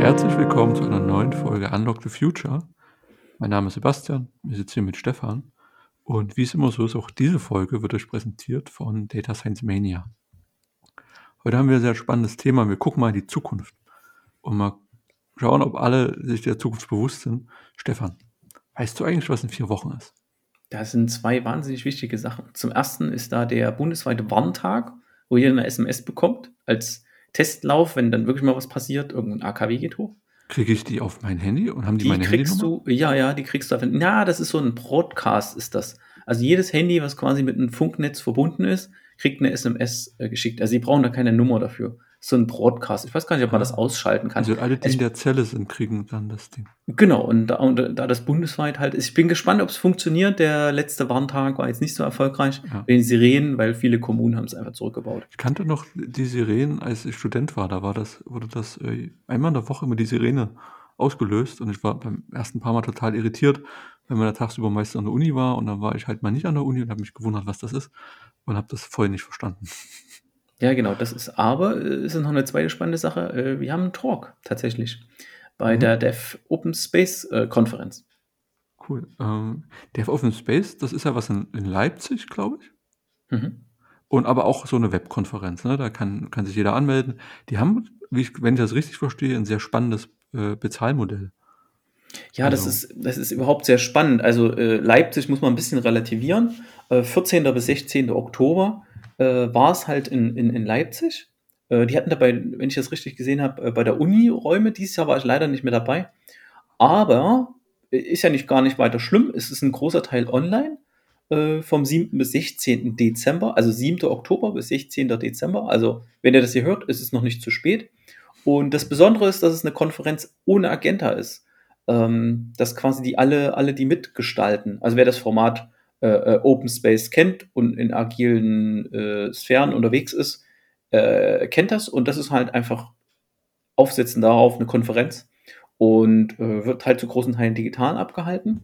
Herzlich willkommen zu einer neuen Folge Unlock the Future. Mein Name ist Sebastian, ich sitze hier mit Stefan und wie es immer so ist, auch diese Folge wird euch präsentiert von Data Science Mania. Heute haben wir ein sehr spannendes Thema. Wir gucken mal in die Zukunft und mal schauen, ob alle sich der Zukunft bewusst sind. Stefan, weißt du eigentlich, was in vier Wochen ist? Das sind zwei wahnsinnig wichtige Sachen. Zum ersten ist da der bundesweite Warntag, wo jeder eine SMS bekommt als Testlauf, wenn dann wirklich mal was passiert, irgendein AKW geht hoch. Kriege ich die auf mein Handy und haben die, Die meine kriegst Handynummer? du, ja, ja, die kriegst du auf. Na, das ist so ein Broadcast, ist das. Also jedes Handy, was quasi mit einem Funknetz verbunden ist, kriegt eine SMS äh, geschickt. Also sie brauchen da keine Nummer dafür. So ein Broadcast. Ich weiß gar nicht, ob man das ausschalten kann. Also alle, die Es- in der Zelle sind, kriegen dann das Ding. Genau, und da, und da das bundesweit halt ist, ich bin gespannt, ob es funktioniert. Der letzte Warntag war jetzt nicht so erfolgreich Ja. den Sirenen, weil viele Kommunen haben es einfach zurückgebaut. Ich kannte noch die Sirenen, als ich Student war. Da war das, wurde das äh, einmal in der Woche immer die Sirene ausgelöst und ich war beim ersten paar Mal total irritiert, wenn man da tagsüber meist an der Uni war und dann war ich halt mal nicht an der Uni und habe mich gewundert, was das ist und habe das vorher nicht verstanden. Ja, genau, das ist aber, äh, ist noch eine zweite spannende Sache. äh, Wir haben einen Talk tatsächlich bei Mhm. der Dev Open Space äh, Konferenz. Cool. Ähm, Dev Open Space, das ist ja was in, in Leipzig, glaube ich. Mhm. Und aber auch so eine Webkonferenz, ne? Da kann, kann sich jeder anmelden. Die haben, ich, wenn ich das richtig verstehe, ein sehr spannendes äh, Bezahlmodell. Ja, das Also- ist, das ist überhaupt sehr spannend. Also äh, Leipzig muss man ein bisschen relativieren. Äh, 14. bis 16. Oktober äh, war es halt in, in, in Leipzig. Äh, die hatten dabei, wenn ich das richtig gesehen habe, äh, bei der Uni Räume. Dieses Jahr war ich leider nicht mehr dabei. Aber äh, ist ja nicht gar nicht weiter schlimm. Es ist ein großer Teil online äh, vom 7. bis 16. Dezember. Also 7. Oktober bis 16. Dezember. Also wenn ihr das hier hört, ist es noch nicht zu spät. Und das Besondere ist, dass es eine Konferenz ohne Agenda ist ähm, dass quasi die alle, alle die mitgestalten. Also wer das Format äh, äh, Open Space kennt und in agilen äh, Sphären unterwegs ist, äh, kennt das und das ist halt einfach Aufsetzen darauf eine Konferenz und äh, wird halt zu großen Teilen digital abgehalten.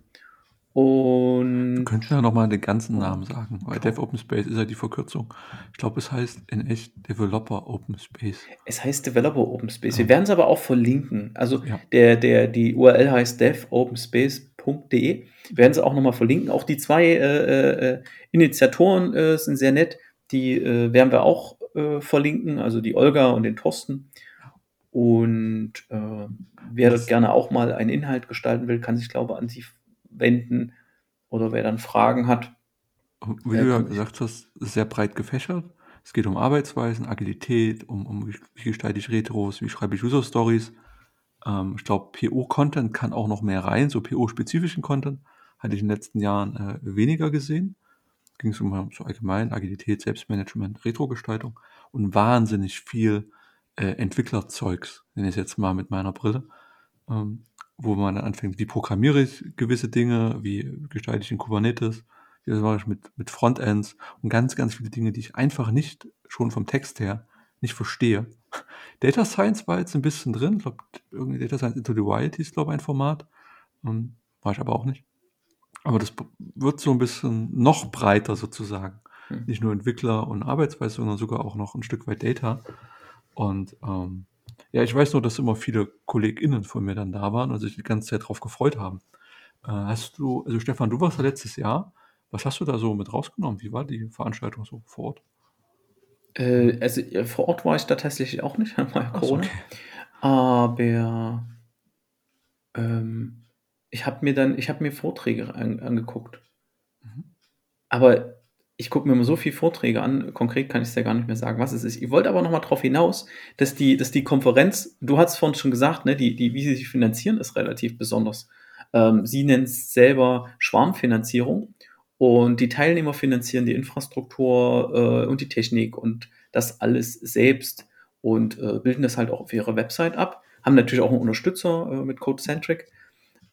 Und Könnt ihr ja nochmal den ganzen Namen sagen? Weil Dev Open Space ist ja die Verkürzung. Ich glaube, es heißt in echt Developer Open Space. es heißt Developer Open Space. Ja. Wir werden es aber auch verlinken. Also Ja. der, der, die URL heißt devopenspace.de. Wir werden sie auch nochmal verlinken. Auch die zwei äh, äh, Initiatoren äh, sind sehr nett. Die äh, werden wir auch äh, verlinken, also die Olga und den Thorsten. Und äh, wer Das- gerne auch mal einen Inhalt gestalten will, kann sich, glaube ich, an sie wenden. Oder wer dann Fragen hat. Wie du ja gesagt hast, sehr breit gefächert. Es geht um Arbeitsweisen, Agilität, um, um wie, wie gestalte ich Retros, wie schreibe ich User Stories. Ähm, ich glaube, PO-Content kann auch noch mehr rein, so PO-spezifischen Content hatte ich in den letzten Jahren äh, weniger gesehen. Ging es um so allgemein Agilität, Selbstmanagement, Retro-Gestaltung und wahnsinnig viel äh, Entwicklerzeugs, nenne ich es jetzt mal mit meiner Brille, ähm, wo man dann anfängt, wie programmiere ich gewisse Dinge, wie gestalte ich in Kubernetes, wie mache ich mit, mit Frontends und ganz, ganz viele Dinge, die ich einfach nicht schon vom Text her nicht verstehe. Data Science war jetzt ein bisschen drin, ich glaube, irgendwie Data Science Into the Wild hieß, glaube ich, ein Format. Ähm, war ich aber auch nicht. Aber das wird so ein bisschen noch breiter sozusagen. Hm. Nicht nur Entwickler und Arbeitsweise, sondern sogar auch noch ein Stück weit Data. Und ähm, ja, ich weiß nur, dass immer viele KollegInnen von mir dann da waren und sich die ganze Zeit drauf gefreut haben. Äh, hast du, also Stefan, du warst ja letztes Jahr. Was hast du da so mit rausgenommen? Wie war die Veranstaltung so vor Ort? Äh, also äh, vor Ort war ich da tatsächlich auch nicht, war ja Ach so, Corona. Aber ähm, ich habe mir dann, ich habe mir Vorträge an, angeguckt. Mhm. Aber ich gucke mir immer so viele Vorträge an, konkret kann ich es ja gar nicht mehr sagen, was es ist. Ich wollte aber noch mal darauf hinaus, dass die, dass die Konferenz, du hast vorhin schon gesagt, ne, die, die, wie sie sich finanzieren, ist relativ besonders. Ähm, sie nennt es selber Schwarmfinanzierung und die Teilnehmer finanzieren die Infrastruktur äh, und die Technik und das alles selbst und äh, bilden das halt auch auf ihrer Website ab. Haben natürlich auch einen Unterstützer äh, mit CodeCentric,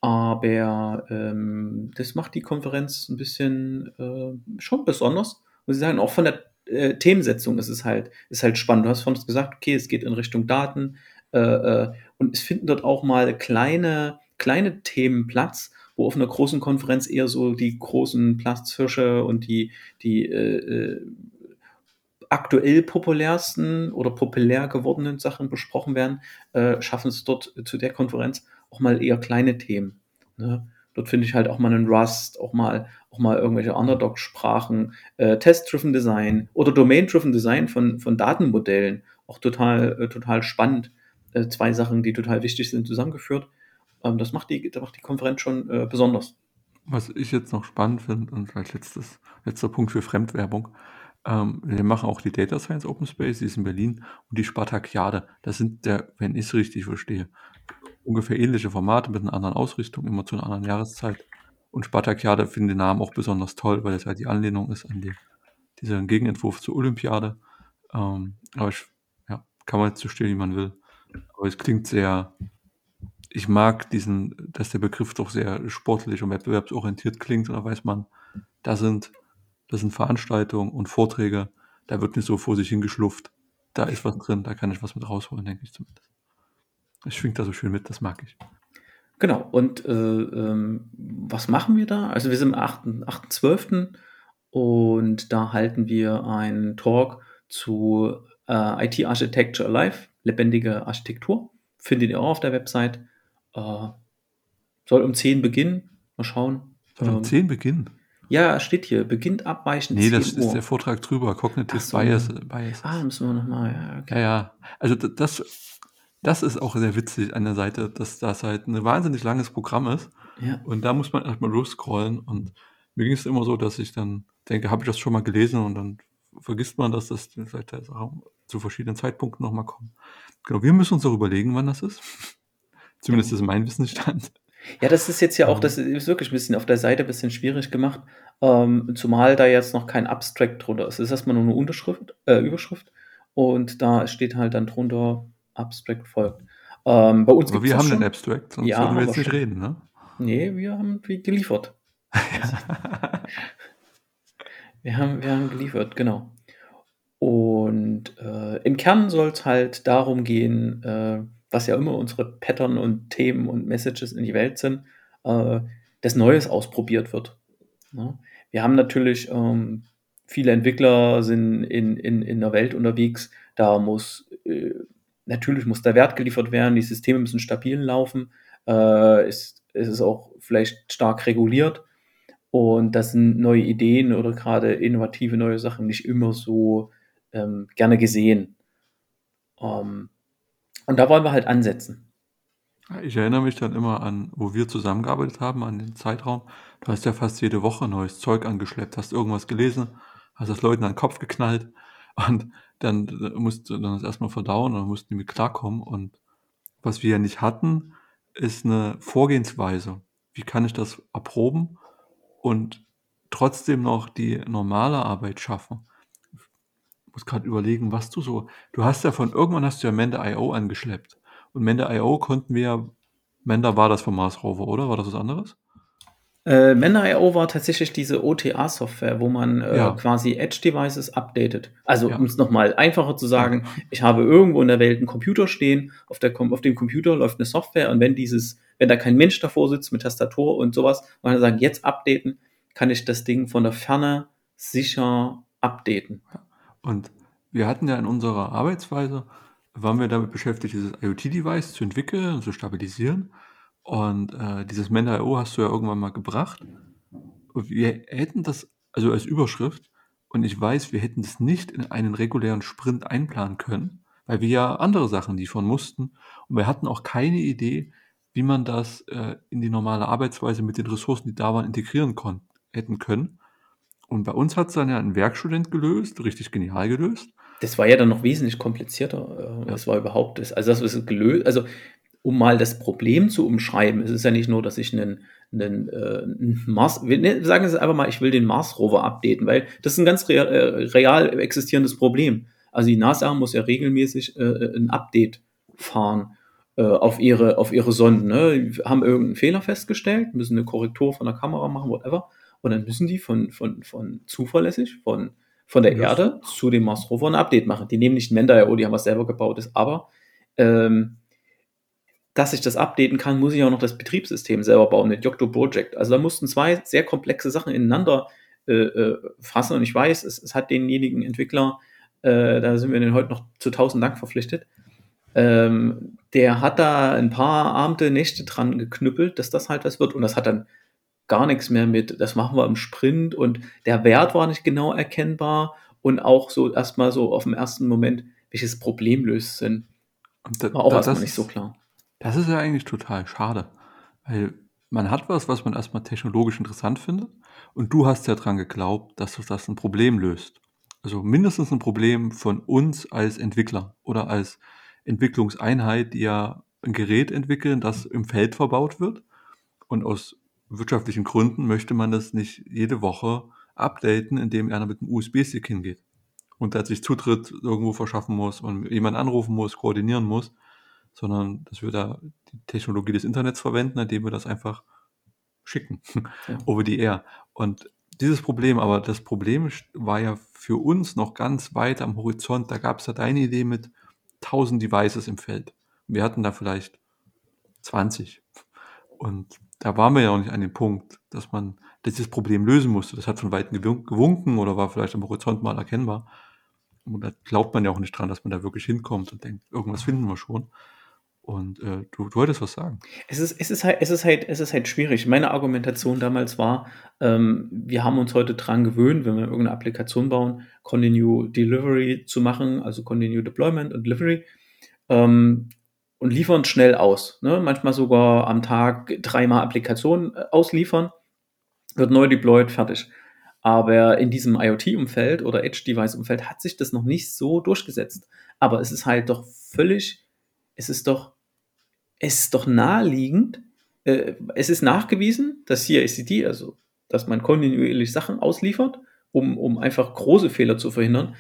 aber ähm, das macht die Konferenz ein bisschen äh, schon besonders. Und sie sagen auch von der äh, Themensetzung ist es halt, ist halt spannend. Du hast von uns gesagt, okay, es geht in Richtung Daten äh, und es finden dort auch mal kleine, kleine Themen Platz, wo auf einer großen Konferenz eher so die großen Platzhirsche und die, die äh, äh, aktuell populärsten oder populär gewordenen Sachen besprochen werden, äh, schaffen es dort zu der Konferenz auch mal eher kleine Themen. Ne? Dort finde ich halt auch mal einen Rust, auch mal, auch mal irgendwelche Underdog-Sprachen, äh, Test-Driven Design oder Domain-Driven Design von, von Datenmodellen. Auch total, äh, total spannend. Äh, zwei Sachen, die total wichtig sind, zusammengeführt. Ähm, das, macht die, das macht die Konferenz schon äh, besonders. Was ich jetzt noch spannend finde und als letztes, letzter Punkt für Fremdwerbung, ähm, wir machen auch die Data Science Open Space, die ist in Berlin und die Spartakiade. Das sind der, wenn ich es richtig verstehe, ungefähr ähnliche Formate mit einer anderen Ausrichtung, immer zu einer anderen Jahreszeit. Und Spartakiade finde den Namen auch besonders toll, weil es halt die Anlehnung ist an die, diesen Gegenentwurf zur Olympiade. Ähm, aber ich, ja, kann man jetzt so stehen, wie man will. Aber es klingt sehr, ich mag diesen, dass der Begriff doch sehr sportlich und wettbewerbsorientiert klingt. Und da weiß man, da sind, das sind Veranstaltungen und Vorträge, da wird nicht so vor sich hingeschlufft. Da ist was drin, da kann ich was mit rausholen, denke ich zumindest. Es schwingt da so schön mit, das mag ich. Genau, und äh, ähm, was machen wir da? Also wir sind am 8.12. und da halten wir einen Talk zu äh, IT Architecture Alive, lebendige Architektur. Findet ihr auch auf der Website. Äh, soll um 10 beginnen. Mal schauen. Soll um ähm, 10 beginnen? Ja, steht hier. Beginnt abweichend. Nee, das Uhr. ist der Vortrag drüber. Cognitive so. Bias, Bias. Ah, müssen wir nochmal. Ja, okay. ja, ja. Also das das ist auch sehr witzig an der Seite, dass das halt ein wahnsinnig langes Programm ist. Ja. Und da muss man erstmal losscrollen. Und mir ging es immer so, dass ich dann denke, habe ich das schon mal gelesen und dann vergisst man, dass das vielleicht zu verschiedenen Zeitpunkten nochmal kommt. Genau, wir müssen uns auch überlegen, wann das ist. Zumindest ist mein Wissensstand. Ja, das ist jetzt ja auch, ähm. das ist wirklich ein bisschen auf der Seite ein bisschen schwierig gemacht, ähm, zumal da jetzt noch kein Abstract drunter ist. Es ist erstmal nur eine Unterschrift, äh, Überschrift und da steht halt dann drunter Abstract folgt. Ähm, bei uns Aber wir haben den Abstract, sonst ja, würden wir jetzt nicht reden, ne? Nee, wir haben geliefert. wir, haben, wir haben geliefert, genau. Und äh, im Kern soll es halt darum gehen, äh, was ja immer unsere Pattern und Themen und Messages in die Welt sind, äh, dass Neues ausprobiert wird. Ja? Ne? Wir haben natürlich ähm, viele Entwickler sind in, in, in der Welt unterwegs, da muss äh, natürlich muss der Wert geliefert werden, die Systeme müssen stabil laufen, äh, es, es ist auch vielleicht stark reguliert und das sind neue Ideen oder gerade innovative neue Sachen nicht immer so ähm, gerne gesehen. Ähm, und da wollen wir halt ansetzen. Ich erinnere mich dann immer an, wo wir zusammengearbeitet haben, an den Zeitraum. Du hast ja fast jede Woche neues Zeug angeschleppt, hast irgendwas gelesen, hast das Leuten an den Kopf geknallt und dann musst du dann das erstmal verdauen und mussten die mit klarkommen. Und was wir ja nicht hatten, ist eine Vorgehensweise. Wie kann ich das erproben und trotzdem noch die normale Arbeit schaffen? Ich muss gerade überlegen, was du so. Du hast ja von irgendwann hast du ja Mende.io angeschleppt. Und Mende.io konnten wir ja. Mender war das vom Mars Rover, oder? War das was anderes? Äh, Mender.io war tatsächlich diese OTA-Software, wo man äh, ja. quasi Edge-Devices updatet. Also, ja. um es nochmal einfacher zu sagen, ja. ich habe irgendwo in der Welt einen Computer stehen, auf, der, auf dem Computer läuft eine Software und wenn dieses, wenn da kein Mensch davor sitzt mit Tastatur und sowas, und dann sagen, jetzt updaten, kann ich das Ding von der Ferne sicher updaten. Und wir hatten ja in unserer Arbeitsweise, waren wir damit beschäftigt, dieses IoT-Device zu entwickeln und zu stabilisieren. Und äh, dieses Mender.io hast du ja irgendwann mal gebracht. Und wir hätten das, also als Überschrift, und ich weiß, wir hätten das nicht in einen regulären Sprint einplanen können, weil wir ja andere Sachen liefern mussten. Und wir hatten auch keine Idee, wie man das äh, in die normale Arbeitsweise mit den Ressourcen, die da waren, integrieren konnten, hätten können. Und bei uns hat es dann ja ein Werkstudent gelöst, richtig genial gelöst. Das war ja dann noch wesentlich komplizierter, äh, was war überhaupt das. Also das ist gelöst, also um mal das Problem zu umschreiben, es ist ja nicht nur, dass ich einen, einen, äh, einen Mars, ne, sagen Sie einfach mal, ich will den Mars-Rover updaten, weil das ist ein ganz real, äh, real existierendes Problem. Also die NASA muss ja regelmäßig äh, ein Update fahren auf ihre, auf ihre Sonden. Ne? Haben irgendeinen Fehler festgestellt, müssen eine Korrektur von der Kamera machen, whatever. Und dann müssen die von, von, von zuverlässig, von, von der ja. Erde zu dem Mars Rover ein Update machen. Die nehmen nicht Mender.io, die haben was selber gebaut ist, aber ähm, dass ich das updaten kann, muss ich auch noch das Betriebssystem selber bauen mit Yocto Project. Also da mussten zwei sehr komplexe Sachen ineinander äh, äh, fassen und ich weiß, es, es, hat denjenigen Entwickler äh, da sind wir den heute noch zu tausend Dank verpflichtet. Ähm, der hat da ein paar Abende, Nächte dran geknüppelt, dass das halt was wird. Und das hat dann gar nichts mehr mit, das machen wir im Sprint und der Wert war nicht genau erkennbar und auch so erstmal so auf dem ersten Moment, welches Problem löst denn. Da, war auch erstmal nicht so klar. Das ist ja eigentlich total schade, weil man hat was, was man erstmal technologisch interessant findet und du hast ja dran geglaubt, dass das ein Problem löst. Also mindestens ein Problem von uns als Entwickler oder als Entwicklungseinheit, die ja ein Gerät entwickeln, das im Feld verbaut wird. Und aus wirtschaftlichen Gründen möchte man das nicht jede Woche updaten, indem einer mit einem USB-Stick hingeht und da sich Zutritt irgendwo verschaffen muss und jemand anrufen muss, koordinieren muss, sondern dass wir da die Technologie des Internets verwenden, indem wir das einfach schicken ja. over the air. Und dieses Problem, aber das Problem war ja für uns noch ganz weit am Horizont. Da gab es ja deine Idee mit 1000 Devices im Feld. Wir hatten da vielleicht 20. Und da waren wir ja auch nicht an dem Punkt, dass man dieses Problem lösen musste. Das hat von Weitem gewunken oder war vielleicht am Horizont mal erkennbar. Und da glaubt man ja auch nicht dran, dass man da wirklich hinkommt und denkt, irgendwas finden wir schon. Und äh, du, du wolltest was sagen. Es ist, es, ist halt, es, ist halt, es ist halt schwierig. Meine Argumentation damals war, ähm, wir haben uns heute dran gewöhnt, wenn wir irgendeine Applikation bauen, Continue Delivery zu machen, also Continue Deployment und Delivery. Ähm, und liefern schnell aus. Ne? Manchmal sogar am Tag dreimal Applikationen äh, ausliefern, wird neu deployed, fertig. Aber in diesem IoT-Umfeld oder Edge-Device-Umfeld hat sich das noch nicht so durchgesetzt. Aber es ist halt doch völlig, es ist doch, es ist doch naheliegend, äh, es ist nachgewiesen, dass CICD, also dass man kontinuierlich Sachen ausliefert, um, um einfach große Fehler zu verhindern,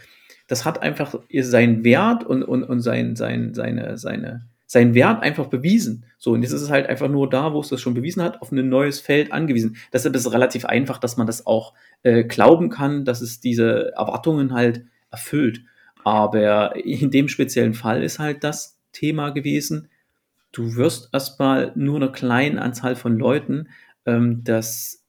das hat einfach seinen Wert und, und, und sein, sein, seine, seine, seinen Wert einfach bewiesen. So, und jetzt ist es halt einfach nur da, wo es das schon bewiesen hat, auf ein neues Feld angewiesen. Deshalb ist es relativ einfach, dass man das auch äh, glauben kann, dass es diese Erwartungen halt erfüllt. Aber in dem speziellen Fall ist halt das Thema gewesen, du wirst erstmal nur einer kleinen Anzahl von Leuten ähm, das,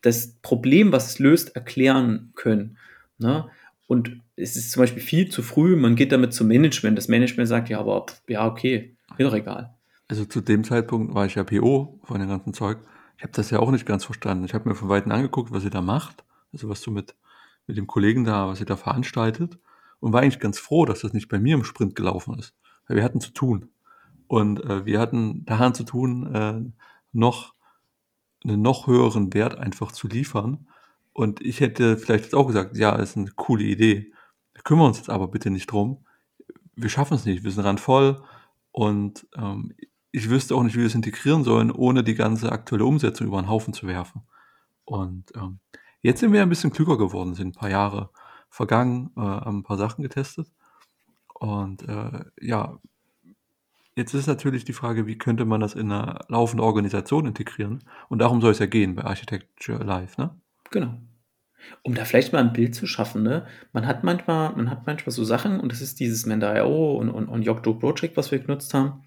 das Problem, was es löst, erklären können. Ne? Und es ist zum Beispiel viel zu früh, man geht damit zum Management. Das Management sagt, ja, aber ja, okay, mir doch egal. Also zu dem Zeitpunkt war ich ja PO von dem ganzen Zeug. Ich habe das ja auch nicht ganz verstanden. Ich habe mir von Weitem angeguckt, was ihr da macht. Also was du mit, mit dem Kollegen da, was ihr da veranstaltet. Und war eigentlich ganz froh, dass das nicht bei mir im Sprint gelaufen ist. Weil wir hatten zu tun. Und äh, wir hatten daran zu tun, äh, noch einen noch höheren Wert einfach zu liefern. Und ich hätte vielleicht jetzt auch gesagt, ja, ist eine coole Idee. Wir kümmern uns jetzt aber bitte nicht drum. Wir schaffen es nicht. Wir sind randvoll. Und ähm, ich wüsste auch nicht, wie wir es integrieren sollen, ohne die ganze aktuelle Umsetzung über den Haufen zu werfen. Und ähm, jetzt sind wir ein bisschen klüger geworden, sind ein paar Jahre vergangen, äh, haben ein paar Sachen getestet. Und äh, ja, jetzt ist natürlich die Frage, wie könnte man das in eine laufende Organisation integrieren? Und darum soll es ja gehen bei Architecture Live, ne? Genau. Um da vielleicht mal ein Bild zu schaffen, ne? Man hat manchmal, man hat manchmal so Sachen, und das ist dieses Menda.io und, und, und Yocto Project, was wir genutzt haben.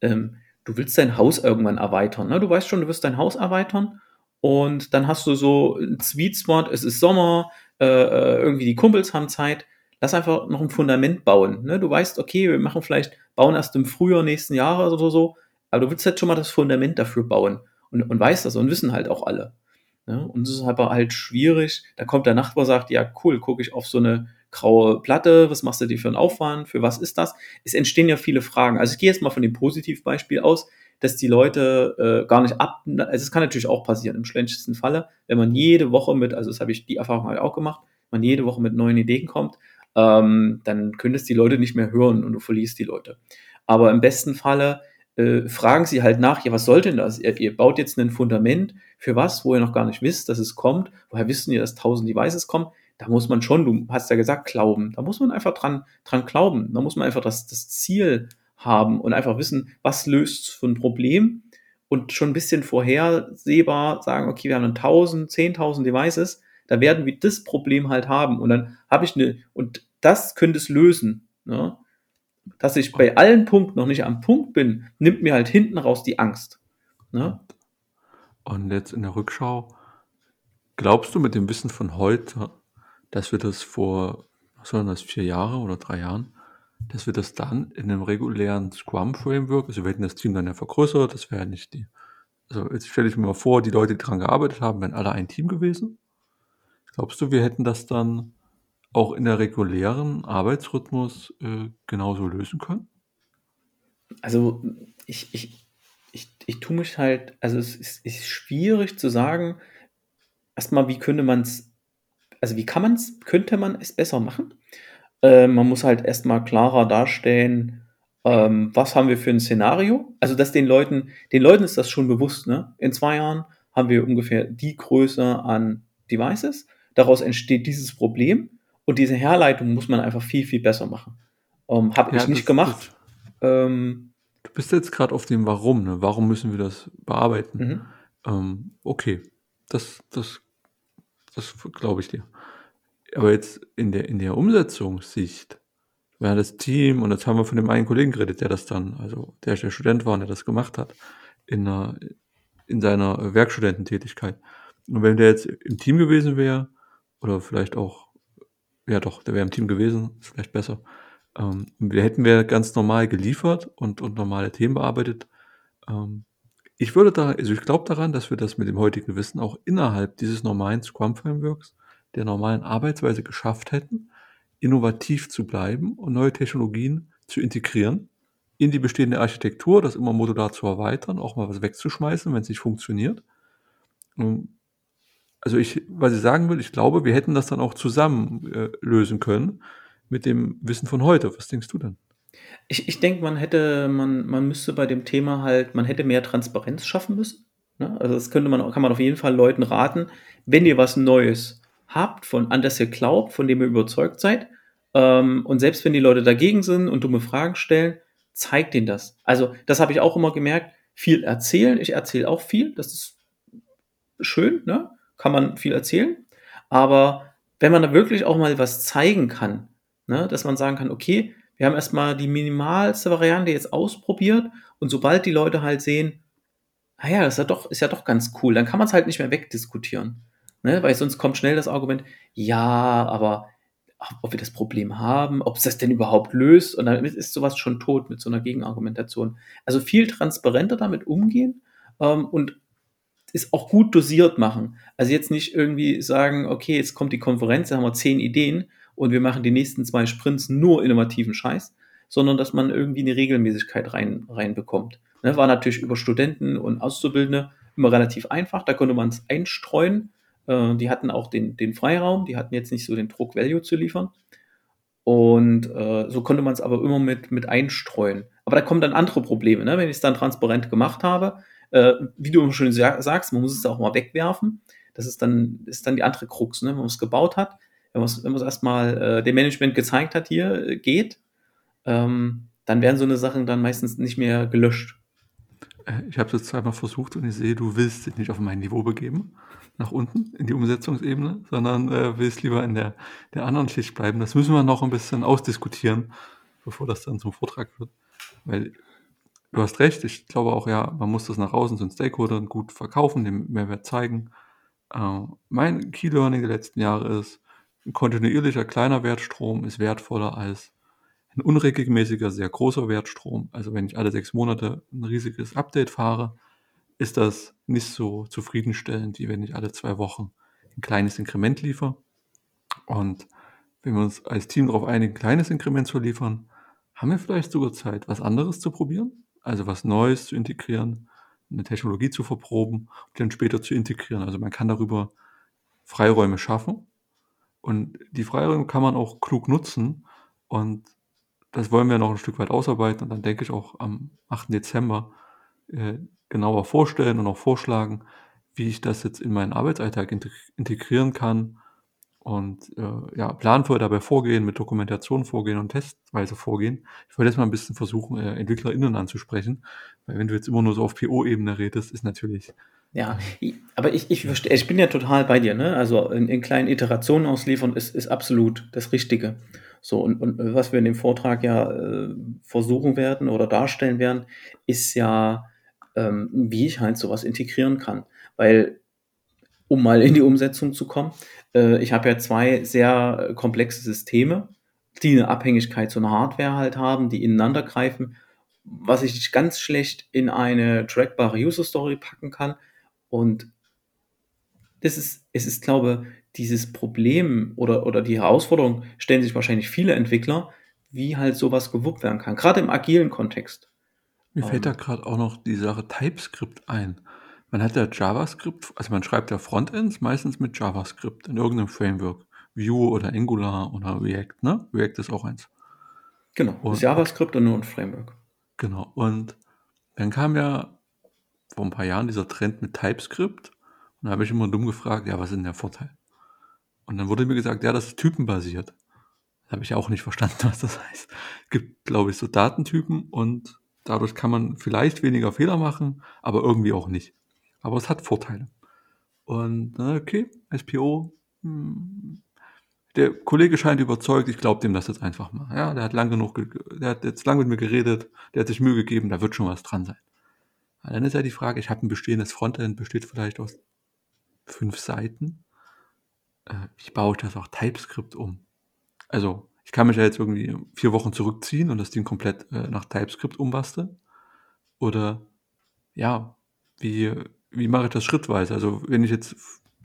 Ähm, du willst dein Haus irgendwann erweitern. Ne? Du weißt schon, du wirst dein Haus erweitern und dann hast du so ein Sweet Spot, es ist Sommer, äh, äh, irgendwie die Kumpels haben Zeit. Lass einfach noch ein Fundament bauen. Ne? Du weißt, okay, wir machen vielleicht, bauen erst im Frühjahr nächsten Jahres oder so, aber du willst jetzt schon mal das Fundament dafür bauen und, und weißt das und wissen halt auch alle. Ne? Und es ist aber halt schwierig. Da kommt der Nachbar, sagt, ja, cool, gucke ich auf so eine graue Platte, was machst du dir für einen Aufwand, für was ist das? Es entstehen ja viele Fragen. Also ich gehe jetzt mal von dem Positivbeispiel aus, dass die Leute äh, gar nicht ab, also es kann natürlich auch passieren, im schlechtesten Falle, wenn man jede Woche mit, also das habe ich die Erfahrung halt auch gemacht, man jede Woche mit neuen Ideen kommt, ähm, dann können es die Leute nicht mehr hören und du verlierst die Leute. Aber im besten Falle äh, fragen sie halt nach, ja, was soll denn das? Ihr, ihr, baut jetzt ein Fundament für was, wo ihr noch gar nicht wisst, dass es kommt. Woher wissen ihr, dass tausend Devices kommen? Da muss man schon, du hast ja gesagt, glauben. Da muss man einfach dran, dran glauben. Da muss man einfach das, das Ziel haben und einfach wissen, was löst für ein Problem und schon ein bisschen vorhersehbar sagen, okay, wir haben 1000, 10.000 Devices, da werden wir das Problem halt haben und dann habe ich eine, und das könnte es lösen. Ne? Dass ich bei allen Punkten noch nicht am Punkt bin, nimmt mir halt hinten raus die Angst. Ne? Und jetzt in der Rückschau, glaubst du mit dem Wissen von heute, dass wir das vor was sollen das, vier Jahre oder drei Jahren, dass wir das dann in einem regulären Scrum-Framework, also wir hätten das Team dann ja vergrößert, das wäre ja nicht die, also jetzt stelle ich mir mal vor, die Leute, die daran gearbeitet haben, wären alle ein Team gewesen. Glaubst du, wir hätten das dann auch in der regulären Arbeitsrhythmus äh, genauso lösen können? Also ich, ich, ich, ich tue mich halt, also es ist, ist schwierig zu sagen, erstmal, wie könnte man es, also wie kann man es, könnte man es besser machen? Äh, man muss halt erstmal klarer darstellen, ähm, was haben wir für ein Szenario? Also, dass den Leuten, den Leuten ist das schon bewusst, ne? In zwei Jahren haben wir ungefähr die Größe an Devices. Daraus entsteht dieses Problem und diese Herleitung muss man einfach viel, viel besser machen. Ähm, Habe ja, ich nicht gemacht. Ähm, du bist jetzt gerade auf dem Warum, ne? Warum müssen wir das bearbeiten? Mhm. Ähm, okay, das, das, das glaube ich dir. Aber jetzt in der, in der Umsetzungssicht, wir haben das Team und jetzt haben wir von dem einen Kollegen geredet, der das dann, also der der Student war und der das gemacht hat, in, einer, in seiner Werkstudententätigkeit. Und wenn der jetzt im Team gewesen wäre, oder vielleicht auch, ja doch, der wäre im Team gewesen, ist vielleicht besser, ähm, wir hätten wir ganz normal geliefert und, und normale Themen bearbeitet. Ähm, ich würde da, also ich glaube daran, dass wir das mit dem heutigen Wissen auch innerhalb dieses normalen Scrum-Frameworks der normalen Arbeitsweise geschafft hätten, innovativ zu bleiben und neue Technologien zu integrieren in die bestehende Architektur, das immer modular zu erweitern, auch mal was wegzuschmeißen, wenn es nicht funktioniert. Also ich, was ich sagen will, ich glaube, wir hätten das dann auch zusammen äh, lösen können mit dem Wissen von heute. Was denkst du denn? Ich, ich denke, man hätte, man, man müsste bei dem Thema halt, man hätte mehr Transparenz schaffen müssen. Ne? Also das könnte man, kann man auf jeden Fall Leuten raten, wenn ihr was Neues habt, von, an das ihr glaubt, von dem ihr überzeugt seid. Ähm, und selbst wenn die Leute dagegen sind und dumme Fragen stellen, zeigt ihnen das. Also, das habe ich auch immer gemerkt. Viel erzählen. Ich erzähle auch viel. Das ist schön, ne? Kann man viel erzählen. Aber wenn man da wirklich auch mal was zeigen kann, ne, dass man sagen kann, okay, wir haben erstmal die minimalste Variante jetzt ausprobiert und sobald die Leute halt sehen, naja, ah ist ja doch, ist ja doch ganz cool, dann kann man es halt nicht mehr wegdiskutieren. Ne? Weil sonst kommt schnell das Argument, ja, aber ob wir das Problem haben, ob es das denn überhaupt löst. Und damit ist sowas schon tot mit so einer Gegenargumentation. Also viel transparenter damit umgehen ähm, und ist auch gut dosiert machen. Also jetzt nicht irgendwie sagen, okay, jetzt kommt die Konferenz, da haben wir zehn Ideen und wir machen die nächsten zwei Sprints nur innovativen Scheiß, sondern dass man irgendwie eine Regelmäßigkeit rein, reinbekommt. Ne, war natürlich über Studenten und Auszubildende immer relativ einfach, da konnte man es einstreuen äh, die hatten auch den, den Freiraum, die hatten jetzt nicht so den Druck, Value zu liefern. Und äh, so konnte man es aber immer mit, mit einstreuen. Aber da kommen dann andere Probleme, ne? wenn ich es dann transparent gemacht habe. Äh, wie du schon sagst, man muss es auch mal wegwerfen. Das ist dann, ist dann die andere Krux, ne? wenn man es gebaut hat. Wenn man es wenn erstmal äh, dem Management gezeigt hat, hier äh, geht, ähm, dann werden so eine Sachen dann meistens nicht mehr gelöscht. Äh, ich habe es jetzt zweimal versucht und ich sehe, du willst dich nicht auf mein Niveau begeben nach unten in die Umsetzungsebene, sondern äh, willst lieber in der, der anderen Schicht bleiben. Das müssen wir noch ein bisschen ausdiskutieren, bevor das dann zum Vortrag wird. Weil du hast recht, ich glaube auch, ja, man muss das nach außen zu den Stakeholdern gut verkaufen, dem Mehrwert zeigen. Äh, mein Key Learning der letzten Jahre ist, ein kontinuierlicher kleiner Wertstrom ist wertvoller als ein unregelmäßiger, sehr großer Wertstrom. Also wenn ich alle sechs Monate ein riesiges Update fahre, ist das nicht so zufriedenstellend, wie wenn ich alle zwei Wochen ein kleines Inkrement liefere. Und wenn wir uns als Team darauf einigen, ein kleines Inkrement zu liefern, haben wir vielleicht sogar Zeit, was anderes zu probieren, also was Neues zu integrieren, eine Technologie zu verproben und dann später zu integrieren. Also man kann darüber Freiräume schaffen und die Freiräume kann man auch klug nutzen und das wollen wir noch ein Stück weit ausarbeiten und dann denke ich auch am 8. Dezember äh, genauer vorstellen und auch vorschlagen, wie ich das jetzt in meinen Arbeitsalltag integrieren kann und äh, ja, planvoll dabei vorgehen, mit Dokumentation vorgehen und testweise vorgehen. Ich wollte jetzt mal ein bisschen versuchen, äh, EntwicklerInnen anzusprechen, weil wenn du jetzt immer nur so auf PO-Ebene redest, ist natürlich. Ja, aber ich, ich, verstehe, ich bin ja total bei dir, ne? Also in, in kleinen Iterationen ausliefern ist, ist absolut das Richtige. So, und, und was wir in dem Vortrag ja äh, versuchen werden oder darstellen werden, ist ja ähm, wie ich halt sowas integrieren kann. Weil, um mal in die Umsetzung zu kommen, äh, ich habe ja zwei sehr komplexe Systeme die eine Abhängigkeit zu einer Hardware halt haben, die ineinander greifen, was ich ganz schlecht in eine trackbare User Story packen kann. Und das ist, es ist, glaube dieses Problem oder, oder die Herausforderung stellen sich wahrscheinlich viele Entwickler, wie halt sowas gewuppt werden kann, gerade im agilen Kontext. Mir fällt da ähm. gerade auch noch die Sache TypeScript ein. Man hat ja JavaScript, also man schreibt ja Frontends meistens mit JavaScript in irgendeinem Framework. Vue oder Angular oder React, ne? React ist auch eins. Genau, und, ist JavaScript und nur ein Framework. Genau, und dann kam ja vor ein paar Jahren dieser Trend mit TypeScript und da habe ich immer dumm gefragt, ja, was ist denn der Vorteil? Und dann wurde mir gesagt, ja, das ist typenbasiert. Das habe ich auch nicht verstanden, was das heißt. Es gibt, glaube ich, so Datentypen und dadurch kann man vielleicht weniger Fehler machen, aber irgendwie auch nicht. Aber es hat Vorteile. Und okay, SPO, hm, der Kollege scheint überzeugt, ich glaube dem das jetzt einfach mal. Ja, der hat lang genug, der hat jetzt lang mit mir geredet, der hat sich Mühe gegeben, da wird schon was dran sein. Und dann ist ja die Frage, ich habe ein bestehendes Frontend, besteht vielleicht aus fünf Seiten. Äh, wie baue ich das auch TypeScript um? Also, ich kann mich ja jetzt irgendwie vier Wochen zurückziehen und das Ding komplett äh, nach TypeScript umbasteln. Oder ja, wie, wie mache ich das schrittweise? Also wenn ich jetzt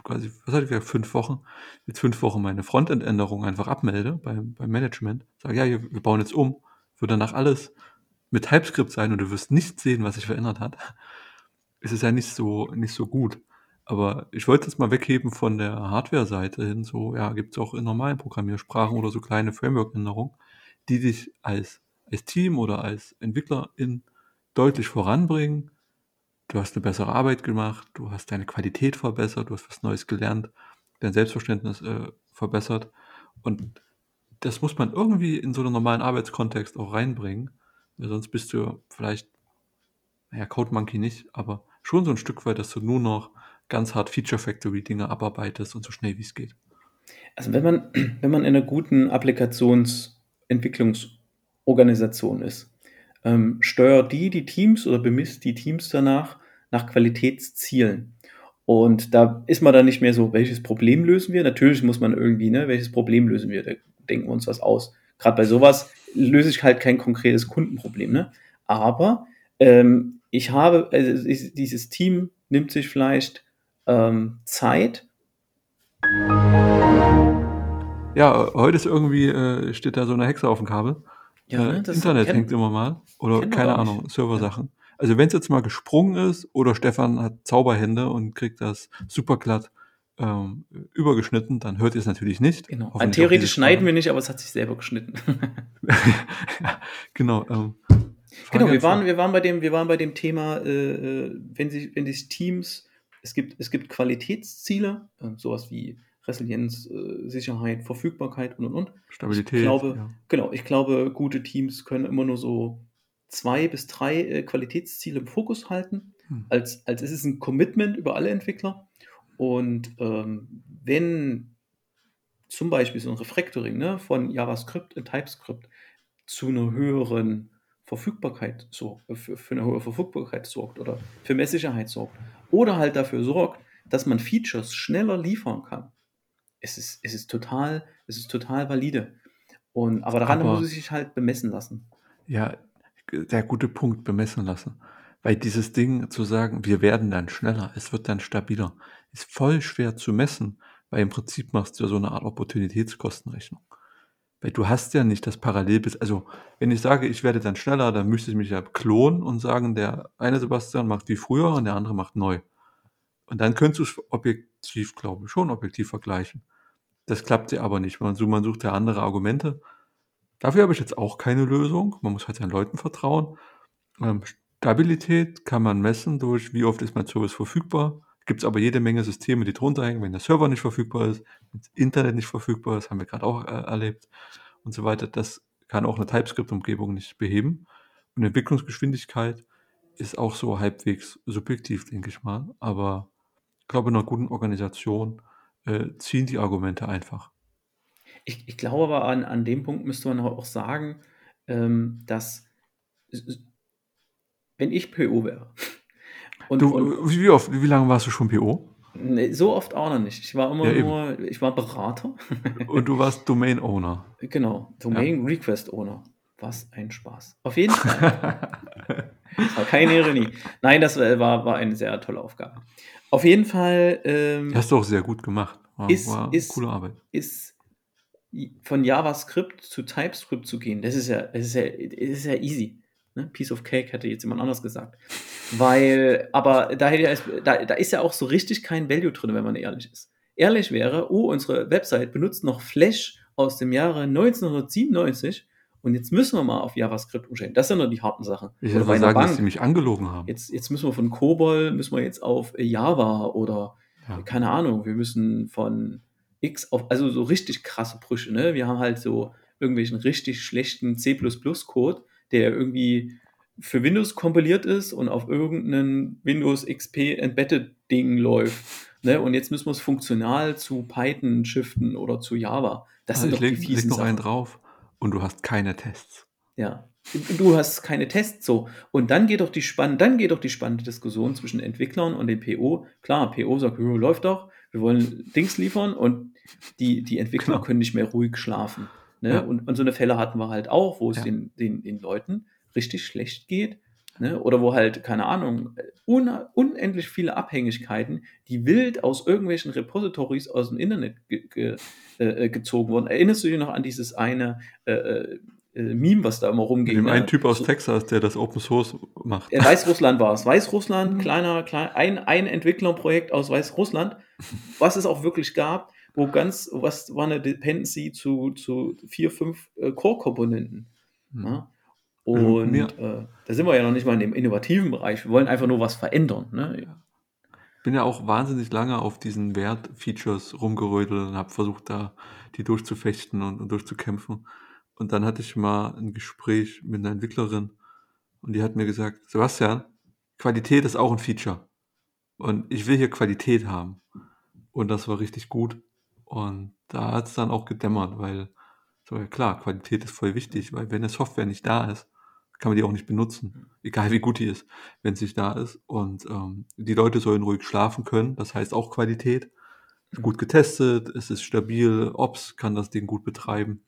quasi, was hatte ich gesagt, fünf Wochen, jetzt fünf Wochen meine Frontend-Änderung einfach abmelde beim, beim Management, sage, ja, wir bauen jetzt um, wird danach alles mit TypeScript sein und du wirst nicht sehen, was sich verändert hat, ist es ja nicht so, nicht so gut. Aber ich wollte es mal wegheben von der Hardware-Seite hin, so, ja, gibt es auch in normalen Programmiersprachen oder so kleine Framework-Änderungen, die dich als, als Team oder als Entwicklerin deutlich voranbringen, du hast eine bessere Arbeit gemacht, du hast deine Qualität verbessert, du hast was Neues gelernt, dein Selbstverständnis äh, verbessert. Und das muss man irgendwie in so einen normalen Arbeitskontext auch reinbringen, weil sonst bist du vielleicht, naja, Code Monkey nicht, aber schon so ein Stück weit, dass du nur noch ganz hart Feature Factory Dinge abarbeitest und so schnell wie es geht. Also wenn man, wenn man in einer guten Applikationsentwicklungsorganisation ist, ähm, steuert die die Teams oder bemisst die Teams danach, nach Qualitätszielen. Und da ist man dann nicht mehr so, welches Problem lösen wir? Natürlich muss man irgendwie, ne, welches Problem lösen wir? Da denken wir uns was aus. Gerade bei sowas löse ich halt kein konkretes Kundenproblem, ne? Aber ähm, ich habe, also dieses Team nimmt sich vielleicht ähm, Zeit. Ja, heute ist irgendwie, äh, steht da so eine Hexe auf dem Kabel. Ja, äh, ne, Internet hängt immer mal. Oder keine Ahnung, Serversachen. Ja. Also wenn es jetzt mal gesprungen ist oder Stefan hat Zauberhände und kriegt das super glatt ähm, übergeschnitten, dann hört ihr es natürlich nicht. Genau. Theoretisch schneiden wir nicht, aber es hat sich selber geschnitten. ja, genau. Ähm, genau, wir waren, wir, waren bei dem, wir waren bei dem Thema, äh, äh, wenn sich, wenn sich Teams, es gibt, es gibt Qualitätsziele, äh, sowas wie Resilienz, äh, Sicherheit, Verfügbarkeit und und und. Stabilität. Ich glaube, ja. genau, ich glaube, gute Teams können immer nur so zwei bis drei äh, Qualitätsziele im Fokus halten, hm. als, als es ist ein Commitment über alle Entwickler. Und ähm, wenn zum Beispiel so ein Refactoring ne, von JavaScript in TypeScript zu einer höheren Verfügbarkeit sorgt, für, für eine hohe Verfügbarkeit sorgt oder für mehr Sicherheit sorgt oder halt dafür sorgt, dass man Features schneller liefern kann, es ist, es ist total, es ist total valide. Und, aber daran aber, muss es sich halt bemessen lassen. Ja, sehr gute Punkt bemessen lassen. Weil dieses Ding zu sagen, wir werden dann schneller, es wird dann stabiler, ist voll schwer zu messen, weil im Prinzip machst du ja so eine Art Opportunitätskostenrechnung. Weil du hast ja nicht das Parallelbild. Also, wenn ich sage, ich werde dann schneller, dann müsste ich mich ja klonen und sagen, der eine Sebastian macht wie früher und der andere macht neu. Und dann könntest du es objektiv, glaube ich, schon objektiv vergleichen. Das klappt ja aber nicht. Man, man sucht ja andere Argumente. Dafür habe ich jetzt auch keine Lösung. Man muss halt seinen Leuten vertrauen. Ähm, Stabilität kann man messen durch, wie oft ist mein Service verfügbar. Gibt es aber jede Menge Systeme, die drunter hängen, wenn der Server nicht verfügbar ist, wenn das Internet nicht verfügbar ist, haben wir gerade auch äh, erlebt und so weiter. Das kann auch eine TypeScript-Umgebung nicht beheben. Und Entwicklungsgeschwindigkeit ist auch so halbwegs subjektiv, denke ich mal. Aber ich glaube, in einer guten Organisation äh, ziehen die Argumente einfach. Ich, ich glaube aber an, an dem Punkt müsste man auch sagen, ähm, dass wenn ich PO wäre. Und, du, und, wie, oft, wie lange warst du schon PO? Ne, so oft auch noch nicht. Ich war immer Ja, nur ich war Berater. Und du warst Domain Owner. Genau, Domain Request Owner. Was ein Spaß. Auf jeden Fall. Das war keine Ironie. Nein, das war war eine sehr tolle Aufgabe. Auf jeden Fall, ähm Hast du auch sehr gut gemacht. War Ist war ist coole Arbeit. ist von JavaScript zu TypeScript zu gehen, das ist ja das ist ja das ist ja easy, ne? Piece of cake, hätte jetzt jemand anders gesagt. Weil aber da hätte ja da da ist ja auch so richtig kein Value drin, wenn man ehrlich ist. Ehrlich wäre: „Oh, unsere Website benutzt noch Flash aus dem Jahre 1997 und jetzt müssen wir mal auf JavaScript umstellen.“ Das sind doch die harten Sachen. Ich würde sagen, dass die Bank. mich angelogen haben. Jetzt jetzt müssen wir von COBOL müssen wir jetzt auf Java oder Ja. keine Ahnung, wir müssen von X auf also so richtig krasse Brüche, ne? Wir haben halt so irgendwelchen richtig schlechten C++-Code, der irgendwie für Windows kompiliert ist und auf irgend 'nen Windows XP Embedded Ding läuft, ne? Und jetzt müssen wir's funktional zu Python shiften oder zu Java. Das Ah, sind ich doch die leg leg fiesen noch einen Sachen. drauf und du hast keine Tests. Ja. Du hast keine Tests so. Und dann geht doch die spann dann geht doch die spannende Diskussion zwischen Entwicklern und dem PO. Klar, PO sagt: „Jo, läuft doch. Wir wollen Dings liefern“ und die die Entwickler Genau. können nicht mehr ruhig schlafen, ne? Ja. Und und so 'ne Fälle hatten wir halt auch, wo es Ja. den den den Leuten richtig schlecht geht, ne? Oder wo halt, keine Ahnung, äh, una unendlich viele Abhängigkeiten, die wild aus irgendwelchen Repositories aus'm Internet ge ge äh, äh, gezogen wurden. Erinnerst du dich noch an dieses eine, äh, äh, Meme, was da immer Mit rumging, dem einen ne? Typ aus So Texas, der das Open Source macht. Äh, Weißrussland war's. Weißrussland, Mhm. kleiner klei ein ein Entwicklerprojekt aus Weißrussland, was es auch wirklich gab, wo ganz was war 'ne Dependency zu zu 4, 5, äh, Core-Komponenten, Mhm. ne? Und, mir äh, da sind wir ja noch nicht mal in dem innovativen Bereich. Wir wollen einfach nur was verändern, ne? Ja. Bin ja auch wahnsinnig lange auf diesen Wert-Features rumgerödelt und habe versucht, da die durchzufechten und und durchzukämpfen. Und dann hatte ich mal 'n Gespräch mit 'ner Entwicklerin und die hat mir gesagt: „Sebastian, Qualität ist auch 'n Feature. Und ich will hier Qualität haben.“ Und das war richtig gut. Und da hat's dann auch gedämmert, weil so, ja klar, Qualität ist voll wichtig, weil wenn 'ne Software nicht da ist, kann man die auch nicht benutzen, egal wie gut die ist, wenn's nicht da ist. Und, ähm, die Leute sollen ruhig schlafen können, das heißt auch Qualität. Gut getestet, es ist stabil, Ops kann das Ding gut betreiben.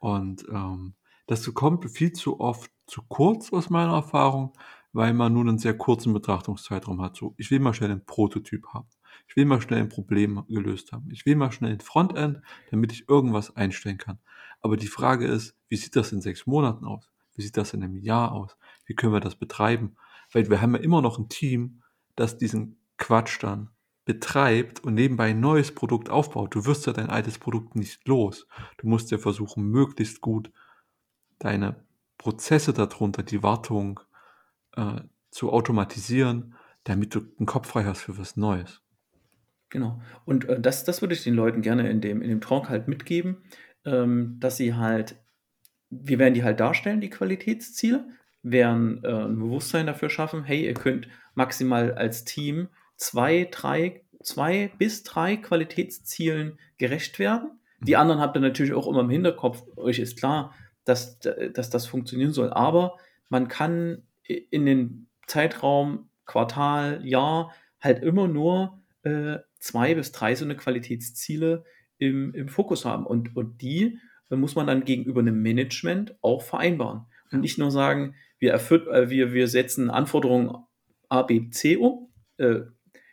Und, ähm, das kommt viel zu oft zu kurz aus meiner Erfahrung, weil man nur 'nen sehr kurzen Betrachtungszeitraum hat. So, ich will mal schnell 'n Prototyp haben. Ich will mal schnell 'n Problem gelöst haben. Ich will mal schnell 'n Frontend, damit ich irgendwas einstellen kann. Aber die Frage ist: Wie sieht das in 6 Monaten aus? Wie sieht das in 'nem Jahr aus? Wie können wir das betreiben? Weil wir haben ja immer noch 'n Team, das diesen Quatsch dann betreibt und nebenbei 'n neues Produkt aufbaut. Du wirst ja dein altes Produkt nicht los. Du musst ja versuchen, möglichst gut deine Prozesse da drunter, die Wartung, äh, zu automatisieren, damit du 'n Kopf frei hast für was Neues. Genau. Und, äh, das das würde ich den Leuten gerne in dem in dem Talk halt mitgeben, ähm, dass sie halt wir werden die halt darstellen, die Qualitätsziele, werden, äh, 'n Bewusstsein dafür schaffen: „Hey, ihr könnt maximal als Team 2, 3 2 bis 3 Qualitätszielen gerecht werden.“ Die Mhm. anderen habt ihr natürlich auch immer im Hinterkopf. Euch ist klar, dass dass das funktionieren soll. Aber man kann in den Zeitraum Quartal, Jahr halt immer nur, äh, 2 bis 3 so 'ne Qualitätsziele im im Fokus haben. Und und die, äh, muss man dann gegenüber 'nem Management auch vereinbaren. Und nicht nur sagen: „Wir erfüll äh, wir wir setzen Anforderungen A, B, C um.“ Äh,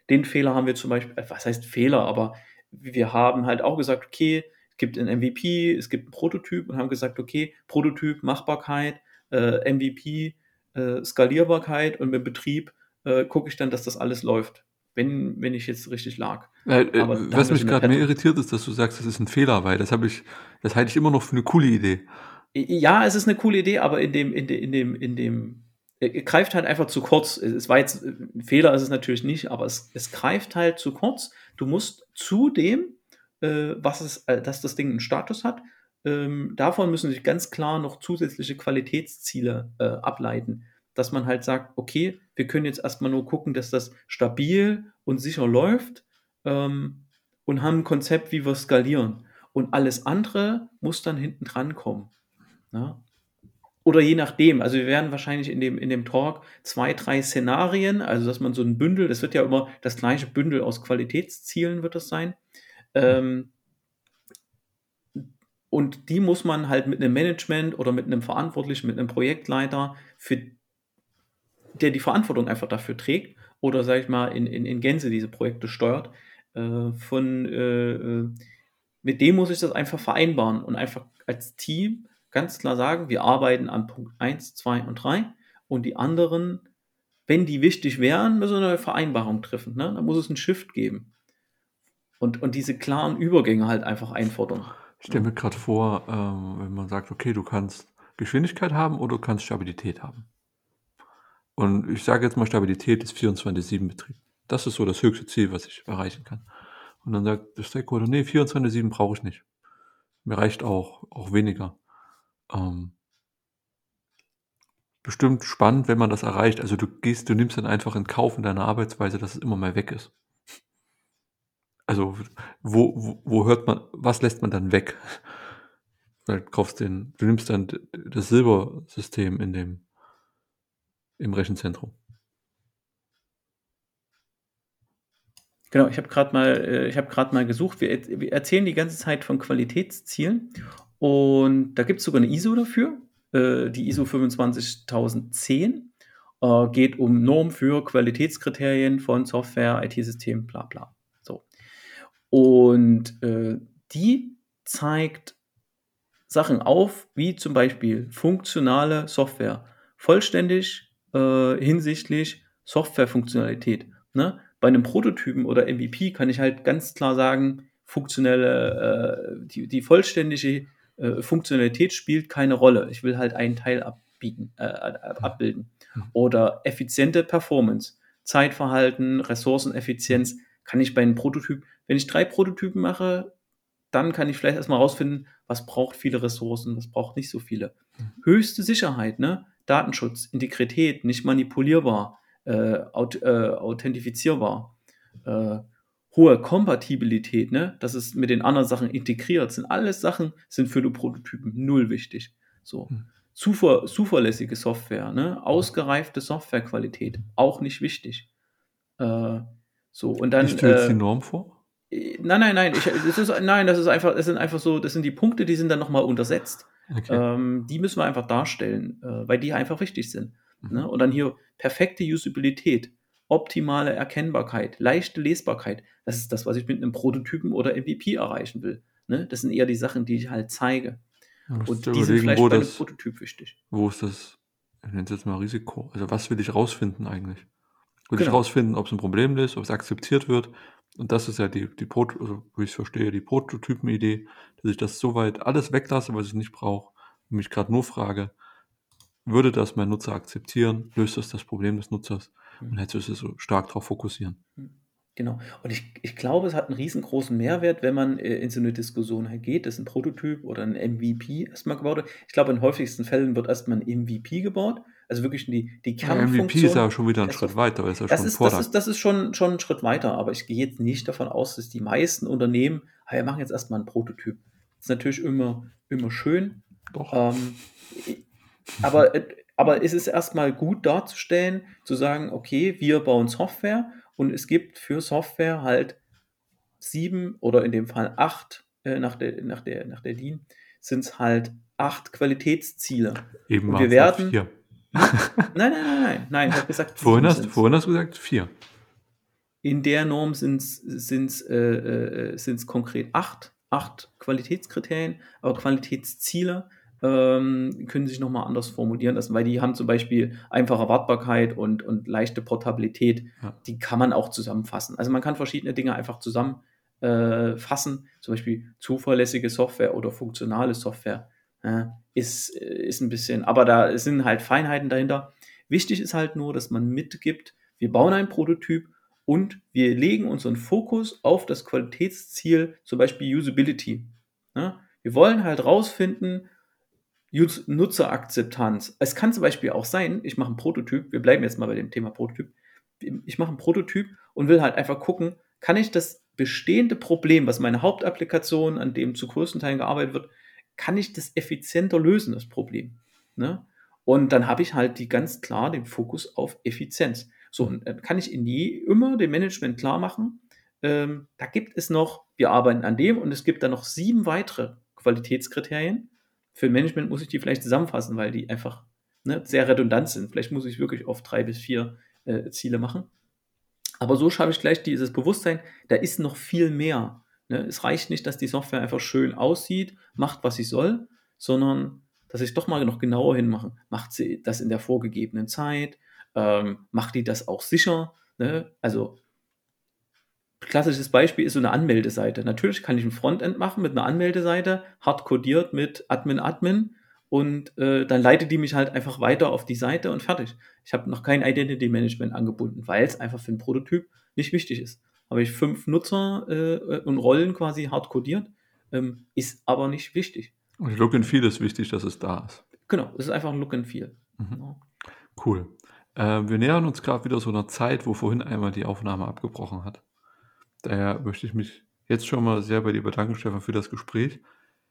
den Fehler haben wir zum Beispiel äh, was heißt Fehler, aber wir haben halt auch gesagt: „Okay, es gibt 'n MVP, es gibt 'n Prototyp“ und haben gesagt: „Okay, Prototyp, Machbarkeit, äh, MVP, äh, Skalierbarkeit und mit Betrieb, äh, gucke ich dann, dass das alles läuft.“ Wenn wenn ich jetzt richtig lag. Äh, was mich grad mehr irritiert, ist, dass du sagst, das ist 'n Fehler, weil das habe ich das halte ich immer noch für 'ne coole Idee. Ja, es ist 'ne coole Idee, aber in dem in de in dem in dem greift halt einfach zu kurz. Es war jetzt äh, 'n Fehler ist es natürlich nicht, aber es es greift halt zu kurz. Du musst zu dem, äh, was es äh, dass das Ding 'n Status hat, ähm, davon müssen sich ganz klar noch zusätzliche Qualitätsziele, äh, ableiten. Dass man halt sagt: „Okay, wir können jetzt erst mal nur gucken, dass das stabil und sicher läuft, ähm, und haben 'n Konzept, wie wir skalieren. Und alles andere muss dann hinten dran kommen“, ne? Oder je nachdem, also wir werden wahrscheinlich in dem, in dem Talk zwei, drei Szenarien, also dass man so ein Bündel, das wird ja immer das gleiche Bündel aus Qualitätszielen wird das sein. Ähm, und die muss man halt mit einem Management oder mit einem Verantwortlichen, mit einem Projektleiter, für, der die Verantwortung einfach dafür trägt oder, sage ich mal, in, in, in Gänze diese Projekte steuert, äh, von, äh, äh mit dem muss ich das einfach vereinbaren und einfach als Team ganz klar sagen, wir arbeiten an Punkt 1, 2 und 3 und die anderen, wenn die wichtig wären, müssen wir eine Vereinbarung treffen. Ne? Da muss es einen Shift geben. Und, und diese klaren Übergänge halt einfach einfordern. Ich stelle mir gerade vor, ähm, wenn man sagt, okay, du kannst Geschwindigkeit haben oder du kannst Stabilität haben. Und ich sage jetzt mal, Stabilität ist 24-7-Betrieb. Das ist so das höchste Ziel, was ich erreichen kann. Und dann sagt der Stakeholder, nee, 24-7 brauche ich nicht. Mir reicht auch, auch weniger. Ähm, bestimmt spannend, wenn man das erreicht. Also du gehst, du nimmst dann einfach in Kauf in deiner Arbeitsweise, dass es immer mal weg ist. Also wo, wo, wo hört man, was lässt man dann weg? Du kaufst den, du nimmst dann das Silbersystem in dem, im Rechenzentrum. Genau, ich habe gerade mal, äh, ich mal gesucht. Wir, wir, erzählen die ganze Zeit von Qualitätszielen und da gibt es sogar eine ISO dafür, äh, die ISO 25010. Äh, geht um Norm für Qualitätskriterien von Software, IT-Systemen, bla bla. So. Und äh, die zeigt Sachen auf, wie zum Beispiel funktionale Software, vollständig äh, hinsichtlich Softwarefunktionalität. Ne? Bei einem Prototypen oder MVP kann ich halt ganz klar sagen, funktionelle, äh, die, die vollständige äh, Funktionalität spielt keine Rolle. Ich will halt einen Teil abbieten, äh, abbilden. Hm. Oder effiziente Performance, Zeitverhalten, Ressourceneffizienz kann ich bei einem Prototyp, wenn ich drei Prototypen mache, dann kann ich vielleicht erstmal rausfinden, was braucht viele Ressourcen, was braucht nicht so viele. Hm. Höchste Sicherheit, ne? Datenschutz, Integrität, nicht manipulierbar, äh, aut äh, authentifizierbar. Äh, hohe Kompatibilität, ne, dass es mit den anderen Sachen integriert sind. Alles Sachen sind für die Prototypen null wichtig. So. Hm. Zuver zuverlässige Software, ne, ausgereifte Softwarequalität, auch nicht wichtig. Äh, so, und dann. Du jetzt äh, die Norm vor? Äh, nein, nein, nein. Ich, das ist, nein, das ist einfach, das sind einfach so, das sind die Punkte, die sind dann nochmal untersetzt. Okay. Ähm, die müssen wir einfach darstellen, äh, weil die einfach wichtig sind. Mhm. Ne? Und dann hier perfekte Usabilität optimale Erkennbarkeit, leichte Lesbarkeit. Das ist das, was ich mit einem Prototypen oder MVP erreichen will. Ne? Das sind eher die Sachen, die ich halt zeige. Und die sind vielleicht bei einem Prototyp wichtig. Wo ist das, ich nenne es jetzt mal Risiko. Also was will ich rausfinden eigentlich? Will genau. ich rausfinden, ob es ein Problem ist, ob es akzeptiert wird. Und das ist ja die, die Pro also, wie ich es verstehe, die Prototypen-Idee, dass ich das soweit alles weglasse, was ich nicht brauche, und mich gerade nur frage, würde das mein Nutzer akzeptieren? Löst das das Problem des Nutzers? Und hättest du es so stark darauf fokussieren. Mhm. Genau. Und ich, ich glaube, es hat einen riesengroßen Mehrwert, wenn man äh, in so eine Diskussion halt geht, dass ein Prototyp oder ein MVP erstmal gebaut wird. Ich glaube, in häufigsten Fällen wird erstmal ein MVP gebaut. Also wirklich die, die Kernfunktion. MVP ist ja schon wieder ein Schritt weiter. Ist ja das, schon ist, das, ist, das ist schon, schon ein Schritt weiter. Aber ich gehe jetzt nicht davon aus, dass die meisten Unternehmen, ah, wir machen jetzt erstmal einen Prototyp. Das ist natürlich immer, immer schön. Doch. Ähm, aber äh, aber es ist erstmal gut darzustellen, zu sagen, okay, wir bauen Software und es gibt für Software halt sieben oder in dem Fall acht, äh, nach, der, nach, der, nach der DIN, sind es halt acht Qualitätsziele. Eben und wir werden. Vier. nein, nein, nein, nein, nein, ich habe gesagt, vorhin hast, vorhin hast du gesagt vier. In der Norm sind es äh, äh, konkret acht, acht Qualitätskriterien, aber Qualitätsziele ähm, können sich nochmal anders formulieren lassen, weil die haben zum Beispiel einfache Wartbarkeit und, und leichte Portabilität. Ja. Die kann man auch zusammenfassen. Also man kann verschiedene Dinge einfach zusammenfassen, äh, zum Beispiel zuverlässige Software oder funktionale Software. Äh, ist, ist ein bisschen, aber da sind halt Feinheiten dahinter. Wichtig ist halt nur, dass man mitgibt, wir bauen einen Prototyp und wir legen unseren Fokus auf das Qualitätsziel, zum Beispiel Usability. Ja? Wir wollen halt rausfinden, Nutzerakzeptanz. Es kann zum Beispiel auch sein, ich mache einen Prototyp, wir bleiben jetzt mal bei dem Thema Prototyp. Ich mache einen Prototyp und will halt einfach gucken, kann ich das bestehende Problem, was meine Hauptapplikation, an dem zu größten Teilen gearbeitet wird, kann ich das effizienter lösen, das Problem. Ne? Und dann habe ich halt die ganz klar den Fokus auf Effizienz. So, dann kann ich in die immer dem Management klar machen, ähm, da gibt es noch, wir arbeiten an dem und es gibt dann noch sieben weitere Qualitätskriterien. Für Management muss ich die vielleicht zusammenfassen, weil die einfach ne, sehr redundant sind. Vielleicht muss ich wirklich auf drei bis vier äh, Ziele machen. Aber so schaffe ich gleich dieses Bewusstsein, da ist noch viel mehr. Ne? Es reicht nicht, dass die Software einfach schön aussieht, macht, was sie soll, sondern dass ich doch mal noch genauer hinmache. Macht sie das in der vorgegebenen Zeit? Ähm, macht die das auch sicher? Ne? Also klassisches Beispiel ist so eine Anmeldeseite. Natürlich kann ich ein Frontend machen mit einer Anmeldeseite, hart codiert mit Admin Admin und äh, dann leitet die mich halt einfach weiter auf die Seite und fertig. Ich habe noch kein Identity Management angebunden, weil es einfach für einen Prototyp nicht wichtig ist. Habe ich fünf Nutzer äh, und Rollen quasi hart codiert, ähm, ist aber nicht wichtig. Und Look and Feel ist wichtig, dass es da ist. Genau, es ist einfach ein Look and Feel. Mhm. Genau. Cool. Äh, wir nähern uns gerade wieder so einer Zeit, wo vorhin einmal die Aufnahme abgebrochen hat. Daher möchte ich mich jetzt schon mal sehr bei dir bedanken, Stefan, für das Gespräch.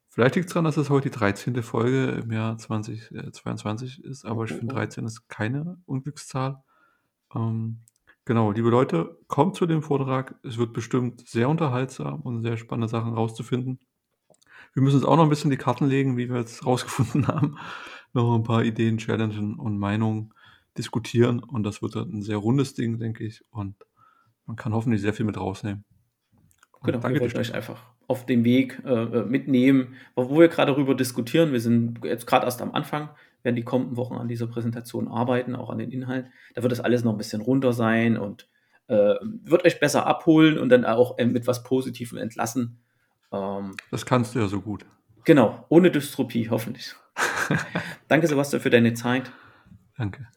Vielleicht liegt es daran, dass es heute die 13. Folge im Jahr 2022 äh, ist, aber ich finde 13 ist keine Unglückszahl. Ähm, genau, liebe Leute, kommt zu dem Vortrag. Es wird bestimmt sehr unterhaltsam und sehr spannende Sachen rauszufinden. Wir müssen uns auch noch ein bisschen die Karten legen, wie wir jetzt rausgefunden haben. noch ein paar Ideen, Challenges und Meinungen diskutieren. Und das wird dann ein sehr rundes Ding, denke ich. Und man kann hoffentlich sehr viel mit rausnehmen. Und genau, danke wir euch einfach auf dem Weg äh, äh, mitnehmen, wo wir gerade darüber diskutieren. Wir sind jetzt gerade erst am Anfang, werden die kommenden Wochen an dieser Präsentation arbeiten, auch an den Inhalten. Da wird das alles noch ein bisschen runter sein und äh, wird euch besser abholen und dann auch äh, mit was Positivem entlassen. Ähm, das kannst du ja so gut. Genau, ohne Dystropie, hoffentlich. Danke, Sebastian, für deine Zeit. Danke.